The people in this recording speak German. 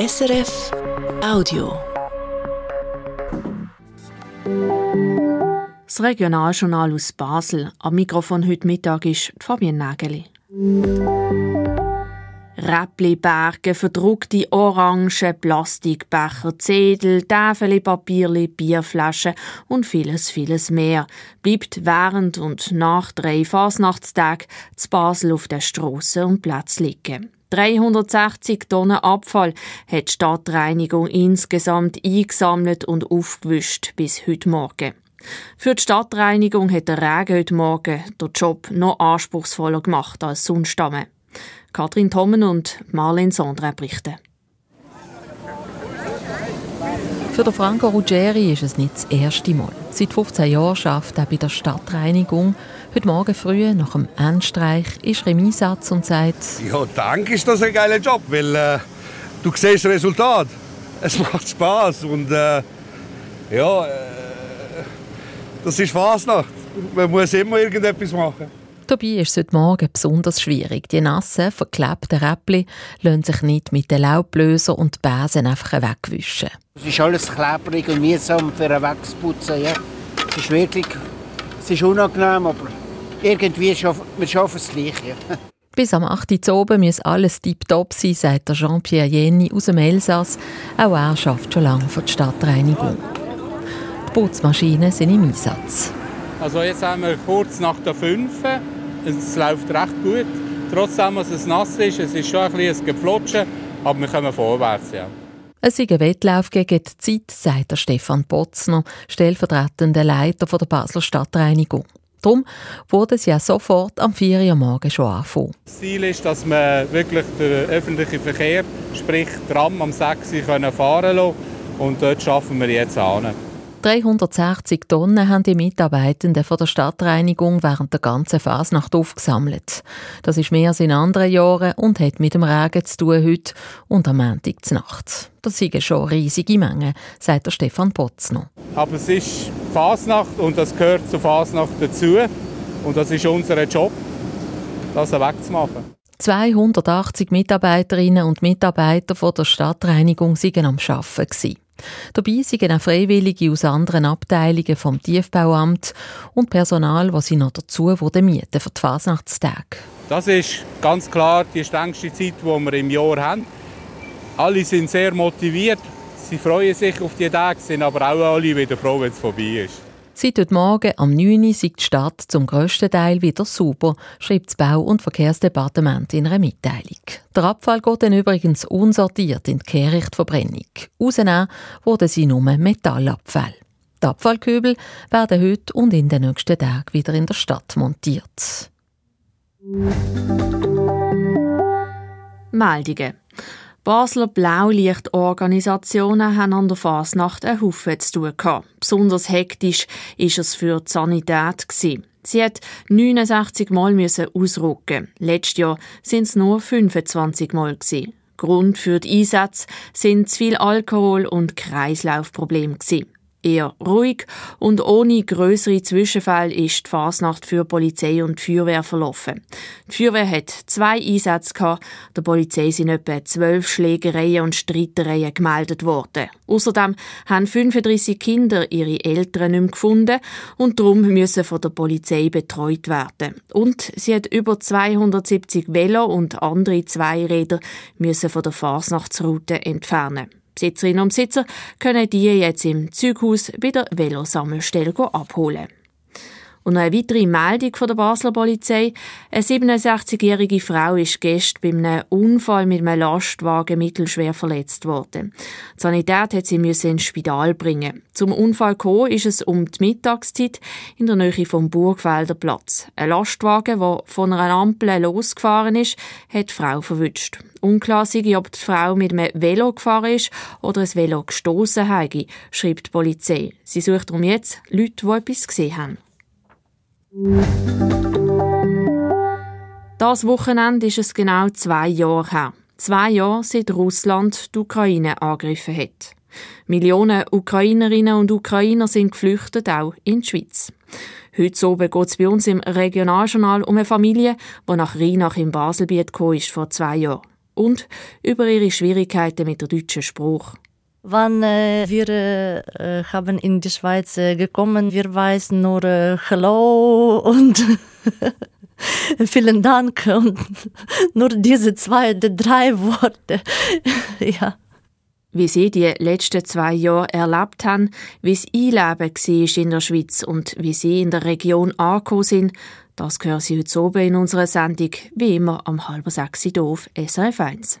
SRF Audio. Das Regionaljournal aus Basel. Am Mikrofon heute Mittag ist Fabienne Nägeli. Räppli, Berge, verdruckte Orangen, Plastikbecher, Zedel, Täfeli, Papierli, Bierflaschen und vieles, vieles mehr bleibt während und nach drei Fasnachtstagen zu Basel auf der Strasse und Platz liegen. 360 Tonnen Abfall hat die Stadtreinigung insgesamt eingesammelt und aufgewischt bis heute Morgen. Für die Stadtreinigung hat der Regen heute Morgen den Job noch anspruchsvoller gemacht als sonst. Katrin Tommen und Marlene Sondre berichten. Für den Franco Ruggeri ist es nicht das erste Mal. Seit 15 Jahren arbeitet er bei der Stadtreinigung. Heute Morgen früh, nach dem Endstreich, ist er im Einsatz und sagt... Ja, danke ist das ein geiler Job, weil äh, du siehst das Resultat. Es macht Spaß und äh, ja, äh, das ist Fasnacht. Man muss immer irgendetwas machen. Dabei ist es heute Morgen besonders schwierig. Die nassen, verklebten Räppli lassen sich nicht mit den Laubblöser und Besen einfach wegwischen. Es ist alles klebrig und mühsam für einen wegzuputzen. Ja. Es ist wirklich es ist unangenehm, aber irgendwie schaffen wir schaffen es gleich. Ja. Bis am 8. Uhr oben muss alles tiptop sein, sagt Jean-Pierre Jenny aus dem Elsass. Auch er arbeitet schon lange für die Stadtreinigung. Die Putzmaschinen sind im Einsatz. Also jetzt haben wir kurz nach der 5 es läuft recht gut. Trotzdem, dass es nass ist, es ist schon ein bisschen ein Geflutschen, aber wir kommen vorwärts, ja. Es ist ein Wettlauf gegen die Zeit, sagt der Stefan Potzner, stellvertretender Leiter der Basler Stadtreinigung. Darum wurde es ja sofort am 4 Uhr morgen schon anfangen. Das Ziel ist, dass man wirklich den öffentlichen Verkehr, sprich Tram am 6 Uhr fahren lassen und dort schaffen wir jetzt an. 360 Tonnen haben die Mitarbeitenden von der Stadtreinigung während der ganzen Fasnacht aufgesammelt. Das ist mehr als in anderen Jahren und hat mit dem Regen zu tun heute und am Montag zur Nacht. Das sind schon riesige Mengen, sagt der Stefan Potzner. Aber es ist Fasnacht und das gehört zur Fasnacht dazu. Und das ist unser Job, das wegzumachen. 280 Mitarbeiterinnen und Mitarbeiter von der Stadtreinigung waren am Arbeiten. Dabei sind auch Freiwillige aus anderen Abteilungen vom Tiefbauamt und Personal, was sie noch dazu mieten für die Fasnachtstage. Das ist ganz klar die strengste Zeit, die wir im Jahr haben. Alle sind sehr motiviert, sie freuen sich auf die Tage, sind aber auch alle wieder froh, wenn es vorbei ist. Seit heute Morgen am 9. Uhr sei die Stadt zum grössten Teil wieder sauber, schreibt das Bau- und Verkehrsdepartement in einer Mitteilung. Der Abfall geht dann übrigens unsortiert in die Kehrichtverbrennung. Rausnehmen wurden sie nur Metallabfall. Die Abfallkübel werden heute und in den nächsten Tagen wieder in der Stadt montiert. Meldungen. Basler Blaulichtorganisationen haben an der Fasnacht einen Haufen zu tun gehabt. Besonders hektisch war es für die Sanität. Sie hat 69 Mal ausrücken. Letztes Jahr sind es nur 25 Mal. Grund für die Einsätze sind zu viel Alkohol und Kreislaufprobleme eher ruhig und ohne größere Zwischenfälle ist die Fasnacht für Polizei und Feuerwehr verlaufen. Die Feuerwehr hat zwei Einsätze gehabt. Der Polizei sind etwa zwölf Schlägereien und Streitereien gemeldet worden. Außerdem haben 35 Kinder ihre Eltern nicht mehr gefunden und darum müssen von der Polizei betreut werden. Und sie hat über 270 Velo und andere Zweiräder müssen von der Fasnachtsroute entfernen. Besitzerinnen und Besitzer können die jetzt im Zughaus bei der Velosammelstelle abholen. Und noch eine weitere Meldung von der Basler Polizei. Eine 67-jährige Frau ist gestern bei einem Unfall mit einem Lastwagen mittelschwer verletzt worden. Die Sanität hat sie ins Spital bringen. Zum Unfall gekommen ist es um die Mittagszeit in der Nähe vom Burgfelder Platz. Ein Lastwagen, der von einer Ampel losgefahren ist, hat die Frau verwünscht. Unklar sei, ob die Frau mit einem Velo gefahren ist oder ein Velo gestoßen habe, schreibt die Polizei. Sie sucht darum jetzt Leute, die etwas gesehen haben. Das Wochenende ist es genau zwei Jahre her. Zwei Jahre seit Russland die Ukraine angegriffen hat. Millionen Ukrainerinnen und Ukrainer sind geflüchtet, auch in die Schweiz. Heute oben geht es bei uns im Regionaljournal um eine Familie, die nach Rheinach im Baselbiet ist vor zwei Jahren. und über ihre Schwierigkeiten mit der deutschen Spruch. Wann äh, wir äh, haben in die Schweiz äh, gekommen, wir weiß nur äh, Hello und vielen Dank und nur diese zwei, die drei Worte. ja. Wie sie die letzten zwei Jahre erlebt haben, wie das Einleben war in der Schweiz und wie sie in der Region angekommen sind, das hören Sie heute oben in unserer Sendung, wie immer am halben sechs auf SRF 1.